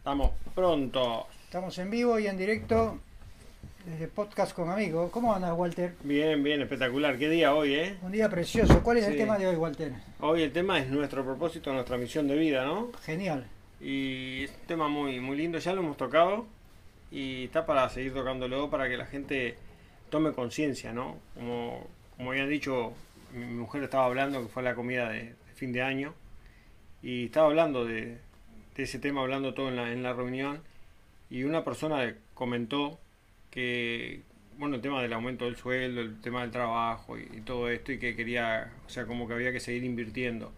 Estamos pronto. Estamos en vivo y en directo desde Podcast con Amigos. ¿Cómo andas, Walter? Bien, bien, espectacular. Qué día hoy, ¿eh? Un día precioso. ¿Cuál es el tema de hoy, Walter? Hoy el tema es nuestro propósito, nuestra misión de vida, ¿no? Genial. Y es un tema muy, muy lindo, ya lo hemos tocado y está para seguir tocándolo para que la gente tome conciencia, ¿no? Como, como habían dicho, mi mujer estaba hablando que fue la comida de, de fin de año y estaba hablando de, de ese tema, hablando todo en la, en la reunión y una persona comentó que, bueno, el tema del aumento del sueldo, el tema del trabajo y, y todo esto y que quería, o sea, como que había que seguir invirtiendo.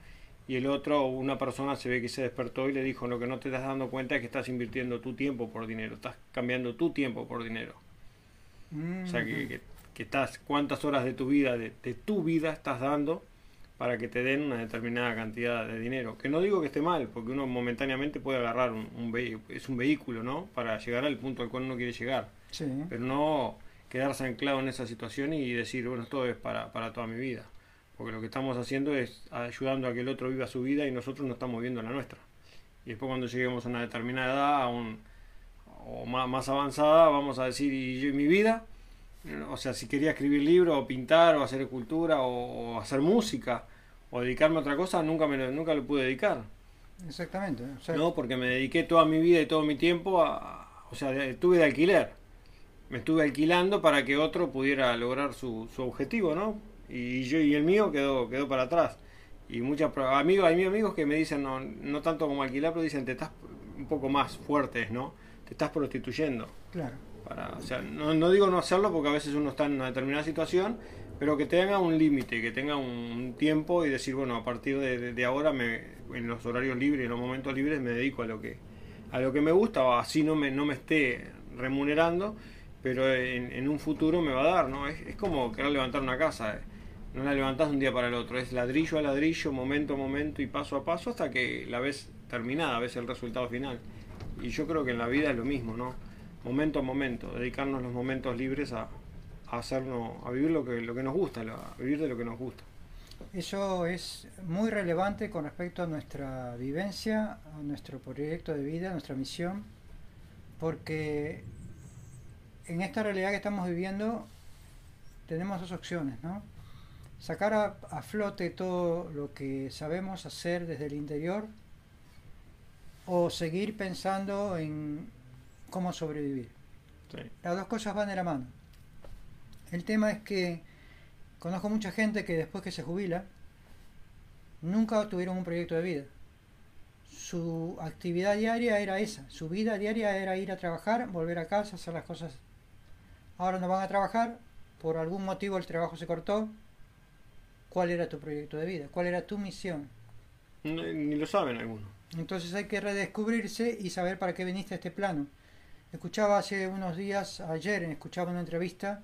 Y el otro, una persona se ve que se despertó y le dijo, lo que no te estás dando cuenta es que estás invirtiendo tu tiempo por dinero, estás cambiando tu tiempo por dinero. O sea, que, que- que estás, cuántas horas de tu vida, de, de tu vida estás dando para que te den una determinada cantidad de dinero. Que no digo que esté mal, porque uno momentáneamente puede agarrar un, un vehi- es un vehículo, ¿no? Para llegar al punto al cual uno quiere llegar. Sí. Pero no quedarse anclado en esa situación y decir, bueno, esto es para, para toda mi vida. Porque lo que estamos haciendo es ayudando a que el otro viva su vida y nosotros no estamos viviendo la nuestra. Y después cuando lleguemos a una determinada edad, a un, o más, más avanzada, vamos a decir, ¿y yo mi vida? O sea, si quería escribir libros, o pintar, o hacer escultura, o, o hacer música, o dedicarme a otra cosa, nunca me lo, nunca lo pude dedicar. Exactamente. O sea, No, porque me dediqué toda mi vida y todo mi tiempo a... O sea, estuve de alquiler. Me estuve alquilando para que otro pudiera lograr su, su objetivo, ¿no? Y yo y el mío quedó, quedó para atrás. Y muchos amigos, hay amigos que me dicen, no, no tanto como alquilar, pero dicen, te estás un poco más fuertes, ¿no? Te estás prostituyendo. Claro. Para, o sea, no, no digo no hacerlo porque a veces uno está en una determinada situación, pero que tenga un límite, que tenga un tiempo y decir, bueno, a partir de, ahora, me, en los horarios libres, en los momentos libres, me dedico a lo que a lo que me gusta, o así no me, no me esté remunerando, pero en, en un futuro me va a dar, ¿no? Es, es como querer levantar una casa, eh. no la levantás de un día para el otro, es ladrillo a ladrillo, momento a momento y paso a paso hasta que la ves terminada, ves el resultado final. Y yo creo que en la vida es lo mismo, ¿no? Momento a momento, dedicarnos los momentos libres a, a hacernos, a vivir lo que, lo que nos gusta, a vivir de lo que nos gusta. Eso es muy relevante con respecto a nuestra vivencia, a nuestro proyecto de vida, a nuestra misión, porque en esta realidad que estamos viviendo tenemos dos opciones, ¿no? Sacar a flote todo lo que sabemos hacer desde el interior o seguir pensando en cómo sobrevivir. Sí. Las dos cosas van de la mano. El tema es que conozco mucha gente que después que se jubila nunca tuvieron un proyecto de vida. Su actividad diaria era esa, su vida diaria era ir a trabajar, volver a casa, hacer las cosas. Ahora no van a trabajar, por algún motivo el trabajo se cortó. ¿Cuál era tu proyecto de vida? ¿Cuál era tu misión? No- Ni lo saben algunos. Entonces hay que redescubrirse y saber para qué viniste a este plano. Escuchaba hace unos días, ayer, escuchaba una entrevista,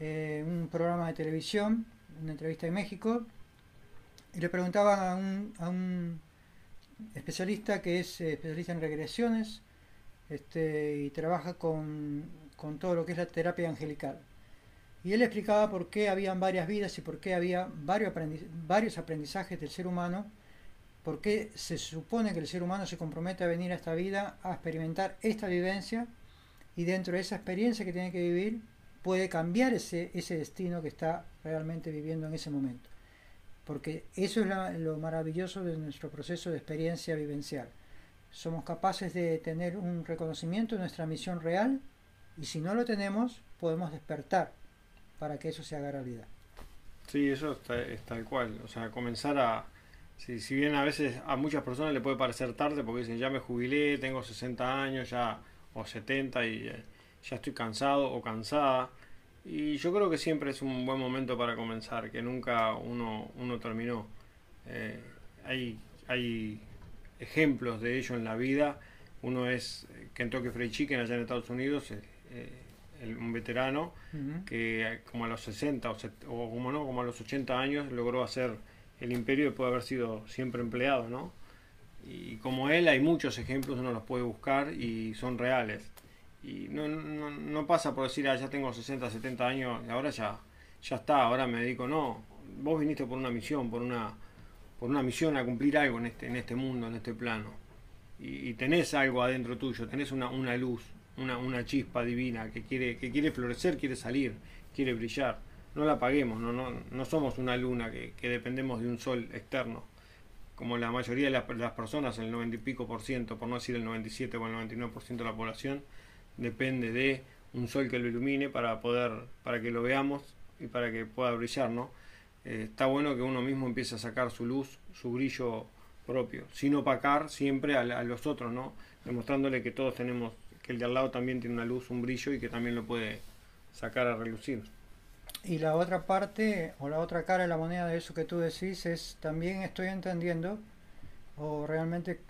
eh, un programa de televisión, una entrevista en México, y le preguntaban a un, especialista que es eh, especialista en regresiones este, y trabaja con, con todo lo que es la terapia angelical. Y él explicaba por qué habían varias vidas y por qué había varios aprendizajes del ser humano ¿Por qué se supone que el ser humano se compromete a venir a esta vida a experimentar esta vivencia y dentro de esa experiencia que tiene que vivir puede cambiar ese, destino que está realmente viviendo en ese momento? Porque eso es lo maravilloso de nuestro proceso de experiencia vivencial. Somos capaces de tener un reconocimiento de nuestra misión real y si no lo tenemos podemos despertar para que eso se haga realidad. Sí, eso está- es tal cual. O sea, comenzar a... Si, si bien a veces a muchas personas le puede parecer tarde porque dicen, ya me jubilé, tengo 60 años ya o 70 y eh, ya estoy cansado o cansada. Y yo creo que siempre es un buen momento para comenzar, que nunca uno, uno terminó. Eh, hay, hay ejemplos de ello en la vida. Uno es eh, Kentucky Fried Chicken allá en Estados Unidos, eh, el- un veterano que como a los 60 o, o como no, como a los 80 años logró hacer el imperio después de haber sido siempre empleado, ¿no? Y como él hay muchos ejemplos, uno los puede buscar y son reales. Y no, no, no pasa por decir, ah, ya tengo 60, 70 años, y ahora ya, ya está, ahora me dedico, no. Vos viniste por una misión, por una, por una misión a cumplir algo en este, en este mundo, en este plano. y, tenés algo adentro tuyo, tenés una, una luz, una, una chispa divina que quiere, que quiere florecer, quiere salir, quiere brillar. No la apaguemos, no, no, no somos una luna que, que dependemos de un sol externo, como la mayoría de las, personas, el 90 y pico por ciento, por no decir el 97 o el 99 por ciento de la población, depende de un sol que lo ilumine para poder, para que lo veamos y para que pueda brillar, ¿no? Eh, está bueno que uno mismo empiece a sacar su luz, su brillo propio, sin opacar siempre a, los otros, ¿no? Demostrándole que todos tenemos, que el de al lado también tiene una luz, un brillo y que también lo puede sacar a relucir. Y la otra parte, o la otra cara de la moneda de eso que tú decís, es también estoy entendiendo, o realmente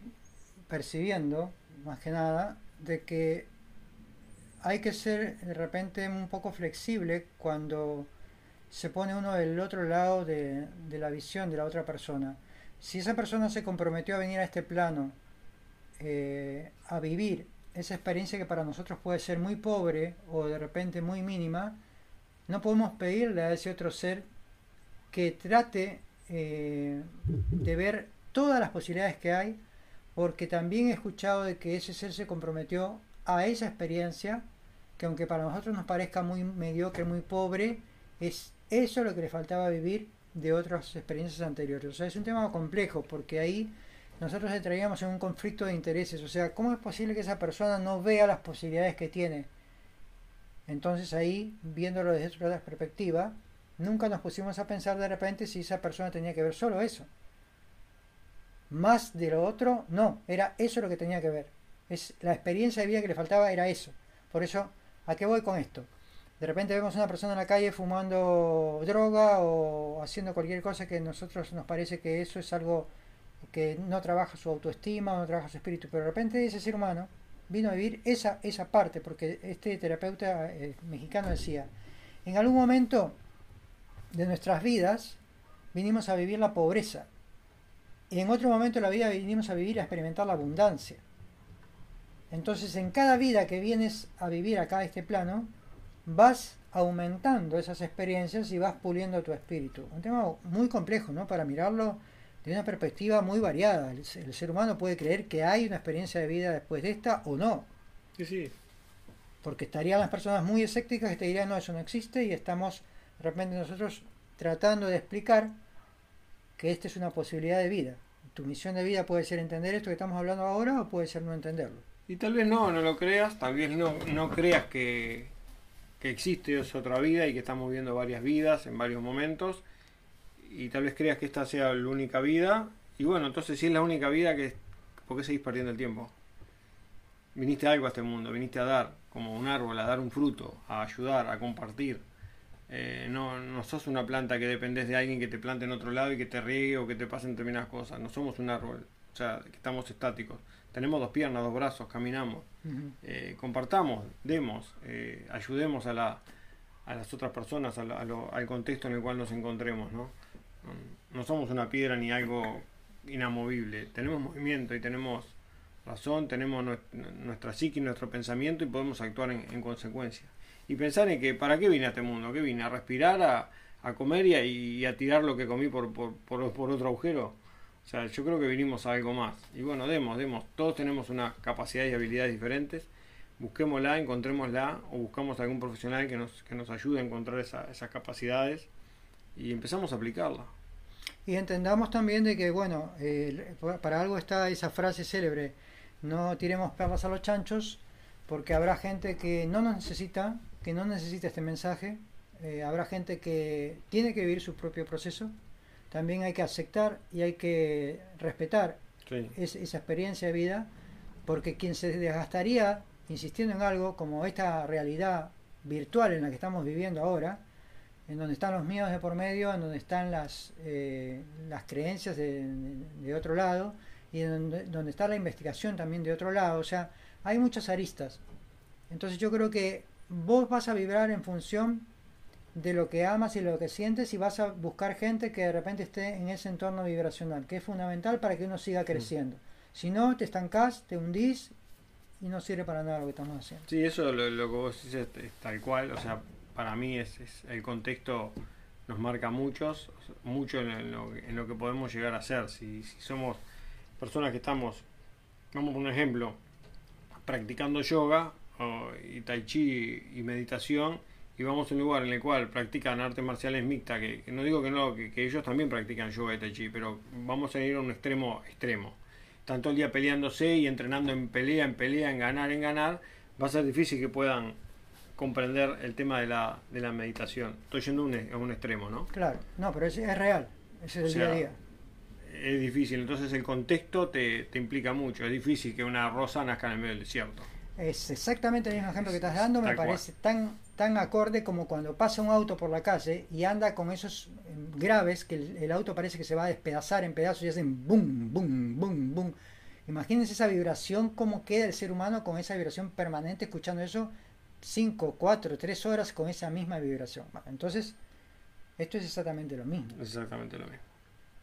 percibiendo, más que nada, de que hay que ser de repente un poco flexible cuando se pone uno del otro lado de, de la visión de la otra persona. Si esa persona se comprometió a venir a este plano, eh, a vivir esa experiencia que para nosotros puede ser muy pobre o de repente muy mínima, no podemos pedirle a ese otro ser que trate eh, de ver todas las posibilidades que hay, porque también he escuchado de que ese ser se comprometió a esa experiencia, que aunque para nosotros nos parezca muy mediocre, muy pobre, es eso lo que le faltaba vivir de otras experiencias anteriores. O sea, es un tema complejo porque ahí nosotros traíamos en un conflicto de intereses. O sea, ¿cómo es posible que esa persona no vea las posibilidades que tiene? Entonces ahí, viéndolo desde otra perspectiva, nunca nos pusimos a pensar de repente si esa persona tenía que ver solo eso. Más de lo otro, no, era eso lo que tenía que ver. Es la experiencia de vida que le faltaba era eso. Por eso, ¿a qué voy con esto? de repente vemos a una persona en la calle fumando droga o haciendo cualquier cosa que a nosotros nos parece que eso es algo que no trabaja su autoestima, no trabaja su espíritu, pero de repente ese ser humano vino a vivir esa, esa parte, porque este terapeuta eh, mexicano decía, en algún momento de nuestras vidas vinimos a vivir la pobreza, y en otro momento de la vida vinimos a vivir, a experimentar la abundancia. Entonces en cada vida que vienes a vivir acá a este plano, vas aumentando esas experiencias y vas puliendo tu espíritu. Un tema muy complejo, ¿no? Para mirarlo de una perspectiva muy variada. El, ser humano puede creer que hay una experiencia de vida después de esta o no. Sí, sí. Porque estarían las personas muy escépticas que te dirían, no, eso no existe y estamos de repente nosotros tratando de explicar que esta es una posibilidad de vida. Tu misión de vida puede ser entender esto que estamos hablando ahora o puede ser no entenderlo. Y tal vez no, no lo creas, tal vez no, no creas que, que existe otra vida y que estamos viviendo varias vidas en varios momentos y tal vez creas que esta sea la única vida y bueno, entonces si es la única vida, que ¿por qué seguís perdiendo el tiempo? Viniste a algo a este mundo, viniste a dar, como un árbol, a dar un fruto, a ayudar, a compartir. Eh, no, no sos una planta que dependes de alguien que te plante en otro lado y que te riegue o que te pasen determinadas cosas. No somos un árbol, o sea, que estamos estáticos. Tenemos dos piernas, dos brazos, caminamos. Eh, compartamos, demos, eh, ayudemos a, la, a las otras personas, al contexto en el cual nos encontremos. ¿no? No somos una piedra ni algo inamovible. Tenemos movimiento y tenemos razón, tenemos nuestra psique nuestro pensamiento y podemos actuar en, consecuencia. Y pensar en que, ¿para qué vine a este mundo? ¿Qué vine? ¿A respirar, a, a comer y a, tirar lo que comí por, por, por, otro agujero? O sea, yo creo que vinimos a algo más. Y bueno, demos, demos. Todos tenemos una capacidad y habilidades diferentes. Busquémosla, encontrémosla o buscamos algún profesional que nos, que nos ayude a encontrar esas capacidades y empezamos a aplicarla. Y entendamos también de que, bueno, para algo está esa frase célebre, no tiremos perlas a los chanchos, porque habrá gente que no nos necesita, que no necesita este mensaje, eh, habrá gente que tiene que vivir su propio proceso, también hay que aceptar y hay que respetar esa experiencia de vida, porque quien se desgastaría insistiendo en algo como esta realidad virtual en la que estamos viviendo ahora, en donde están los miedos de por medio, en donde están las, eh, las creencias de, otro lado y en donde, donde, está la investigación también de otro lado. O sea, hay muchas aristas. Entonces yo creo que vos vas a vibrar en función de lo que amas y lo que sientes y vas a buscar gente que de repente esté en ese entorno vibracional, que es fundamental para que uno siga mm. creciendo. Si no, te estancás, te hundís y no sirve para nada lo que estamos haciendo. Sí, eso lo, lo que vos dices es tal cual, o sea, para mí es, el contexto nos marca muchos, mucho en lo, en lo, que podemos llegar a ser. Si, si somos personas que estamos vamos por un ejemplo, practicando yoga y tai chi y meditación y vamos a un lugar en el cual practican artes marciales mixtas, que, no digo que no, que, ellos también practican yoga y tai chi, pero vamos a ir a un extremo extremo. Tanto el día peleándose y entrenando en pelea, en pelea, en ganar, en ganar, va a ser difícil que puedan comprender el tema de la, de la meditación. Estoy yendo a un, a un extremo, ¿no? Claro, no, pero es, es real, ese es el día a día. Es difícil, entonces el contexto te, te implica mucho. Es difícil que una rosa nazca en el medio del desierto. Es exactamente el mismo ejemplo que estás dando, me parece tan, tan acorde como cuando pasa un auto por la calle y anda con esos em, graves que el, auto parece que se va a despedazar en pedazos y hacen boom, boom, boom, boom. Imagínense esa vibración, cómo queda el ser humano con esa vibración permanente, escuchando eso 5, 4, 3 horas con esa misma vibración. entonces, esto es exactamente lo mismo. Exactamente lo mismo.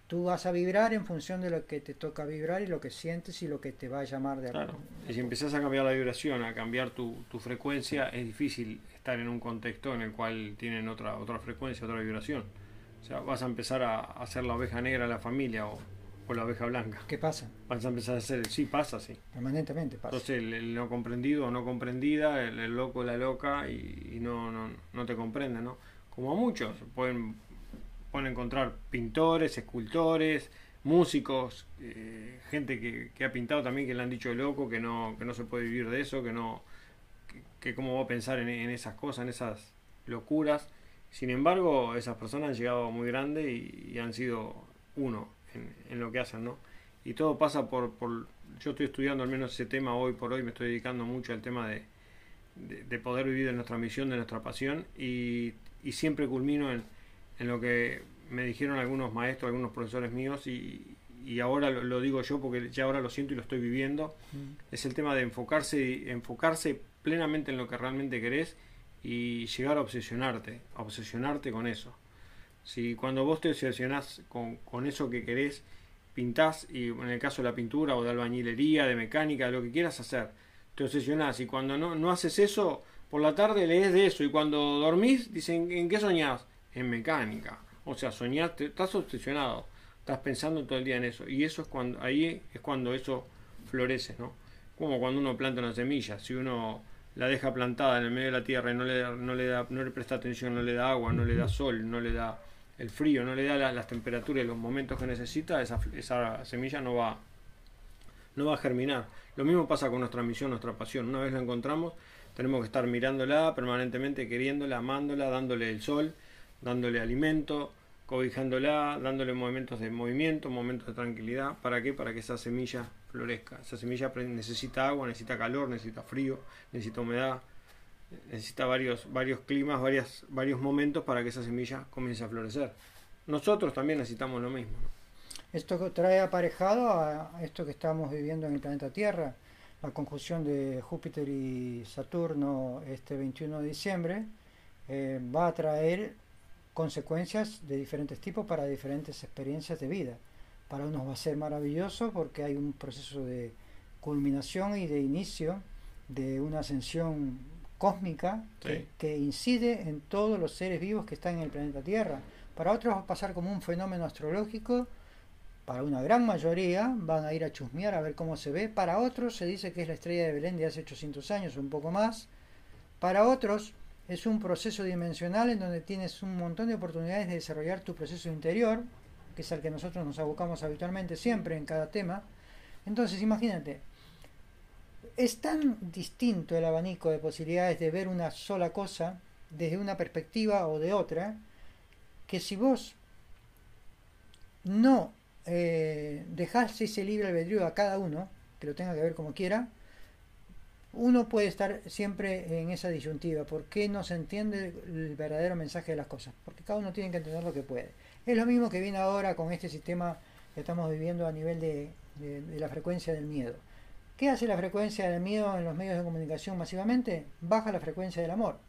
Tú vas a vibrar en función de lo que te toca vibrar y lo que sientes y lo que te va a llamar de Claro, y si empiezas a cambiar la vibración, a cambiar tu, tu, frecuencia, es difícil estar en un contexto en el cual tienen otra, otra frecuencia, otra vibración. O sea, vas a empezar a hacer la oveja negra de la familia o, o la oveja blanca. ¿Qué pasa? Vas a empezar a hacer, sí, pasa, sí. Permanentemente pasa. Entonces el, no comprendido o no comprendida, el, el loco, la loca y, y no, no, no te comprende, ¿no? Como a muchos, pueden pueden encontrar pintores, escultores, músicos, eh, gente que, ha pintado también que le han dicho loco, que no, que no se puede vivir de eso, que no, que, cómo va a pensar en, esas cosas, en esas locuras. Sin embargo, esas personas han llegado muy grande y, han sido uno en, lo que hacen, ¿no? Y todo pasa por, por, yo estoy estudiando al menos ese tema hoy por hoy, me estoy dedicando mucho al tema de, de, poder vivir de nuestra misión, de nuestra pasión, y, y siempre culmino en, en lo que me dijeron algunos maestros, algunos profesores míos, y, ahora lo, digo yo porque ya ahora lo siento y lo estoy viviendo, mm. es el tema de enfocarse, enfocarse plenamente en lo que realmente querés y llegar a obsesionarte, a obsesionarte con eso. Si cuando vos te obsesionás con, con eso que querés, pintás, y en el caso de la pintura o de albañilería, de mecánica, de lo que quieras hacer, te obsesionás y cuando no, no haces eso, por la tarde lees de eso y cuando dormís, dicen, ¿en qué soñás? en mecánica. O sea, soñaste, estás obsesionado, estás pensando todo el día en eso. Y eso es cuando, ahí es cuando eso florece, ¿no? Como cuando uno planta una semilla, si uno la deja plantada en el medio de la tierra y no le, no le, da, no le presta atención, no le da agua, no le da sol, no le da el frío, no le da las temperaturas y los momentos que necesita, esa, semilla no va, no va a germinar. Lo mismo pasa con nuestra misión, nuestra pasión. Una vez la encontramos, tenemos que estar mirándola permanentemente, queriéndola, amándola, dándole el sol dándole alimento, cobijándola, dándole momentos de movimiento, momentos de tranquilidad. ¿Para qué? Para que esa semilla florezca. Esa semilla necesita agua, necesita calor, necesita frío, necesita humedad, necesita varios, varios climas, varios momentos para que esa semilla comience a florecer. Nosotros también necesitamos lo mismo. Esto trae aparejado a esto que estamos viviendo en el planeta Tierra, la conjunción de Júpiter y Saturno este 21 de diciembre, eh, va a traer consecuencias de diferentes tipos para diferentes experiencias de vida. Para unos va a ser maravilloso porque hay un proceso de culminación y de inicio de una ascensión cósmica que, incide en todos los seres vivos que están en el planeta Tierra. Para otros va a pasar como un fenómeno astrológico, para una gran mayoría van a ir a chusmear a ver cómo se ve, para otros se dice que es la estrella de Belén de hace 800 años, un poco más, para otros es un proceso dimensional en donde tienes un montón de oportunidades de desarrollar tu proceso interior, que es al que nosotros nos abocamos habitualmente siempre en cada tema. Entonces, imagínate, es tan distinto el abanico de posibilidades de ver una sola cosa desde una perspectiva o de otra, que si vos no eh, ese libre albedrío a cada uno, que lo tenga que ver como quiera, uno puede estar siempre en esa disyuntiva. ¿Por qué no se entiende el verdadero mensaje de las cosas? Porque cada uno tiene que entender lo que puede. Es lo mismo que viene ahora con este sistema que estamos viviendo a nivel de, la frecuencia del miedo. ¿Qué hace la frecuencia del miedo en los medios de comunicación masivamente? Baja la frecuencia del amor.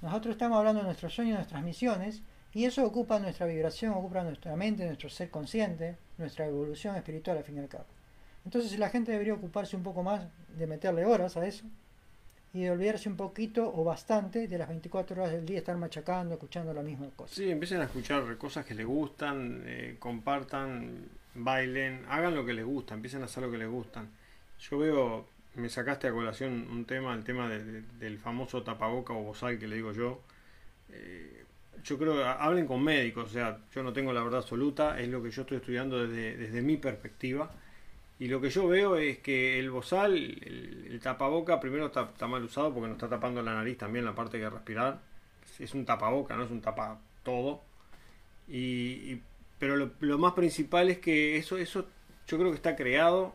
Nosotros estamos hablando de nuestros sueños, nuestras misiones, y eso ocupa nuestra vibración, ocupa nuestra mente, nuestro ser consciente, nuestra evolución espiritual al fin y al cabo. Entonces la gente debería ocuparse un poco más de meterle horas a eso y de olvidarse un poquito o bastante de las 24 horas del día estar machacando, escuchando la misma cosa. Sí, empiecen a escuchar cosas que les gustan, eh, compartan, bailen, hagan lo que les gusta, empiecen a hacer lo que les gustan. Yo veo, me sacaste a colación un tema, el tema de- de- del famoso tapaboca o bozal que le digo yo. Eh, yo creo hablen con médicos, o sea, yo no tengo la verdad absoluta, es lo que yo estoy estudiando desde, desde mi perspectiva. Y lo que yo veo es que el bozal, el, el tapaboca, primero está, está mal usado porque nos está tapando la nariz también, la parte que respirar. Es un tapaboca, no es un tapa todo. Y, y- pero lo, lo más principal es que eso, eso yo creo que está creado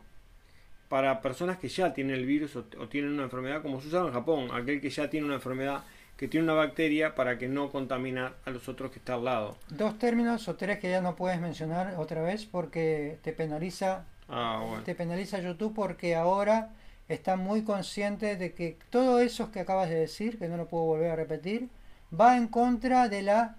para personas que ya tienen el virus o, o tienen una enfermedad, como se usaba en Japón, aquel que ya tiene una enfermedad, que tiene una bacteria para que no contaminar a los otros que está al lado. Dos términos o tres que ya no puedes mencionar otra vez porque te penaliza Ah, bueno. te penaliza YouTube porque ahora está muy consciente de que todo eso que acabas de decir, que no lo puedo volver a repetir, va en contra de la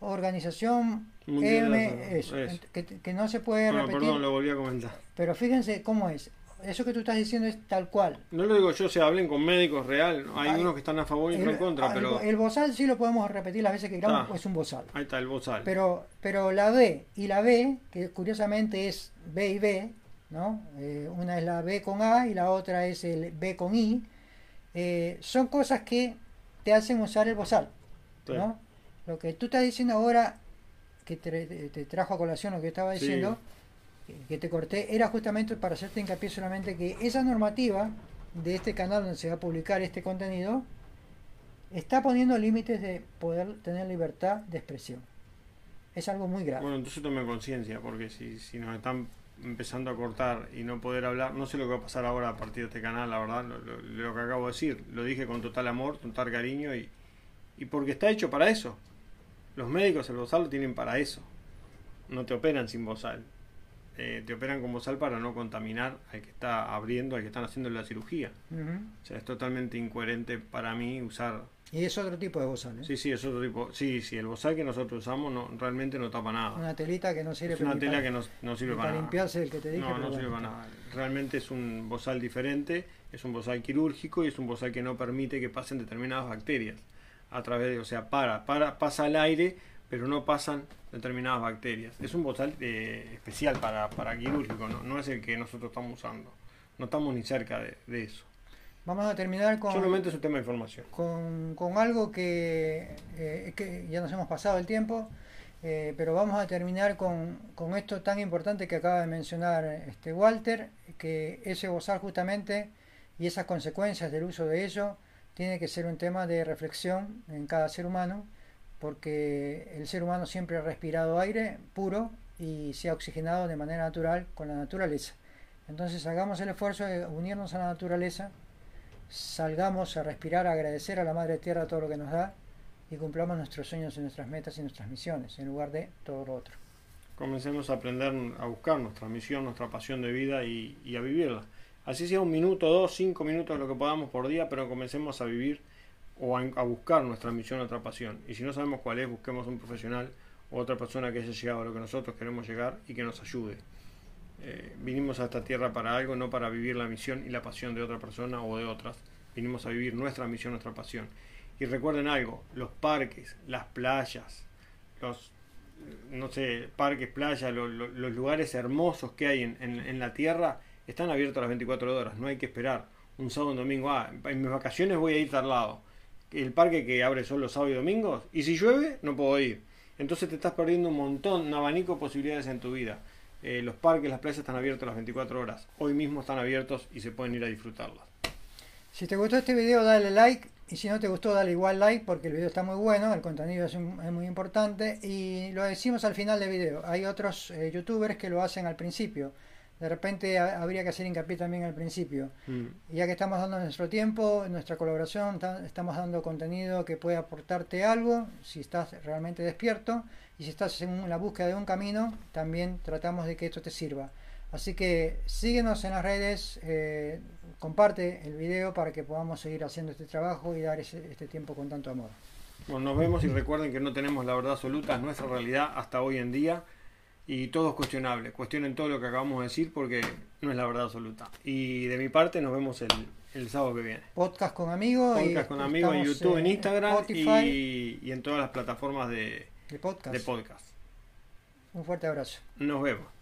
organización Mundial de la Salud, MS, eso. que, que no se puede Bueno, repetir. perdón, lo volví a comentar. Pero fíjense cómo es. Eso que tú estás diciendo es tal cual. No lo digo yo, se hablen con médicos real. Hay Ay, unos que están a favor y otros en contra, el- pero el bozal sí lo podemos repetir las veces que queramos, Ah. es un bozal. ahí está el bozal. Pero, pero la B y la B, que curiosamente es B y B, ¿no? Eh, una es la B con A y la otra es el B con I, eh, son cosas que te hacen usar el bozal, Sí. ¿no? Lo que tú estás diciendo ahora, que te, te trajo a colación lo que estaba diciendo, que te corté, era justamente para hacerte hincapié solamente que esa normativa de este canal donde se va a publicar este contenido está poniendo límites de poder tener libertad de expresión. Es algo muy grave. Bueno, entonces tome conciencia, porque si, si nos están empezando a cortar y no poder hablar, no sé lo que va a pasar ahora a partir de este canal, la verdad, lo, lo- que acabo de decir, lo dije con total amor, total cariño y, y porque está hecho para eso. Los médicos el bozal lo tienen para eso. No te operan sin bozal. Eh, te operan con bozal para no contaminar al que está abriendo, al que están haciendo la cirugía. O sea, es totalmente incoherente para mí usar Y es otro tipo de bozal. ¿eh? Sí, sí, es otro tipo. Sí, sí, el bozal que nosotros usamos no, realmente no tapa nada. Una telita que no sirve es una ni tela para, que no, no sirve para, para nada. limpiarse el que te dije. no, no sirve para nada. Realmente es un bozal diferente, es un bozal quirúrgico y es un bozal que no permite que pasen determinadas bacterias a través de, o sea, para, para pasa al aire, pero no pasan determinadas bacterias. Es un bozal eh, especial para, para quirúrgico, ¿no? no es el que nosotros estamos usando. No estamos ni cerca de, de eso. Vamos a terminar con, Solamente es un tema de información. con, con algo que, eh, que ya nos hemos pasado el tiempo, eh, pero vamos a terminar con, con esto tan importante que acaba de mencionar este Walter, que ese bozal justamente y esas consecuencias del uso de ello tiene que ser un tema de reflexión en cada ser humano, porque el ser humano siempre ha respirado aire puro y se ha oxigenado de manera natural con la naturaleza. Entonces hagamos el esfuerzo de unirnos a la naturaleza, salgamos a respirar, a agradecer a la Madre Tierra todo lo que nos da y cumplamos nuestros sueños y nuestras metas y nuestras misiones en lugar de todo lo otro. Comencemos a aprender a buscar nuestra misión, nuestra pasión de vida y, y a vivirla. Así sea un minuto, dos, cinco minutos, lo que podamos por día, pero comencemos a vivir o a, a buscar nuestra misión, nuestra pasión. Y si no sabemos cuál es, busquemos un profesional o otra persona que haya llegado a lo que nosotros queremos llegar y que nos ayude. Eh, vinimos a esta tierra para algo, no para vivir la misión y la pasión de otra persona o de otras. Vinimos a vivir nuestra misión, nuestra pasión. Y recuerden algo, los parques, las playas, los, no sé, parques, playas, lo- lo- los lugares hermosos que hay en, en- en la tierra están abiertos las 24 horas, no hay que esperar un sábado, un domingo, ah, en mis vacaciones voy a ir a tal lado. El parque que abre solo los sábados y domingos, y si llueve, no puedo ir. Entonces te estás perdiendo un montón, un abanico de posibilidades en tu vida. Eh, los parques, las playas están abiertos las 24 horas. Hoy mismo están abiertos y se pueden ir a disfrutarlas. Si te gustó este video dale like y si no te gustó dale igual like porque el video está muy bueno, el contenido es muy importante y lo decimos al final del video. Hay otros eh, youtubers que lo hacen al principio. De repente ha- habría que hacer hincapié también al principio. Mm. Ya que estamos dando nuestro tiempo, nuestra colaboración, ta- estamos dando contenido que puede aportarte algo, si estás realmente despierto, y si estás en la búsqueda de un camino, también tratamos de que esto te sirva. Así que síguenos en las redes, eh, comparte el video para que podamos seguir haciendo este trabajo y dar ese- este tiempo con tanto amor. Bueno, nos vemos y recuerden que no tenemos la verdad absoluta, es nuestra realidad hasta hoy en día y todo es cuestionable. Cuestionen todo lo que acabamos de decir porque no es la verdad absoluta. Y de mi parte nos vemos el, el sábado que viene. Podcast con amigos. y Podcast con amigos en YouTube, en Instagram Spotify y, y en todas las plataformas de, de podcast. de podcast. Un fuerte abrazo. Nos vemos.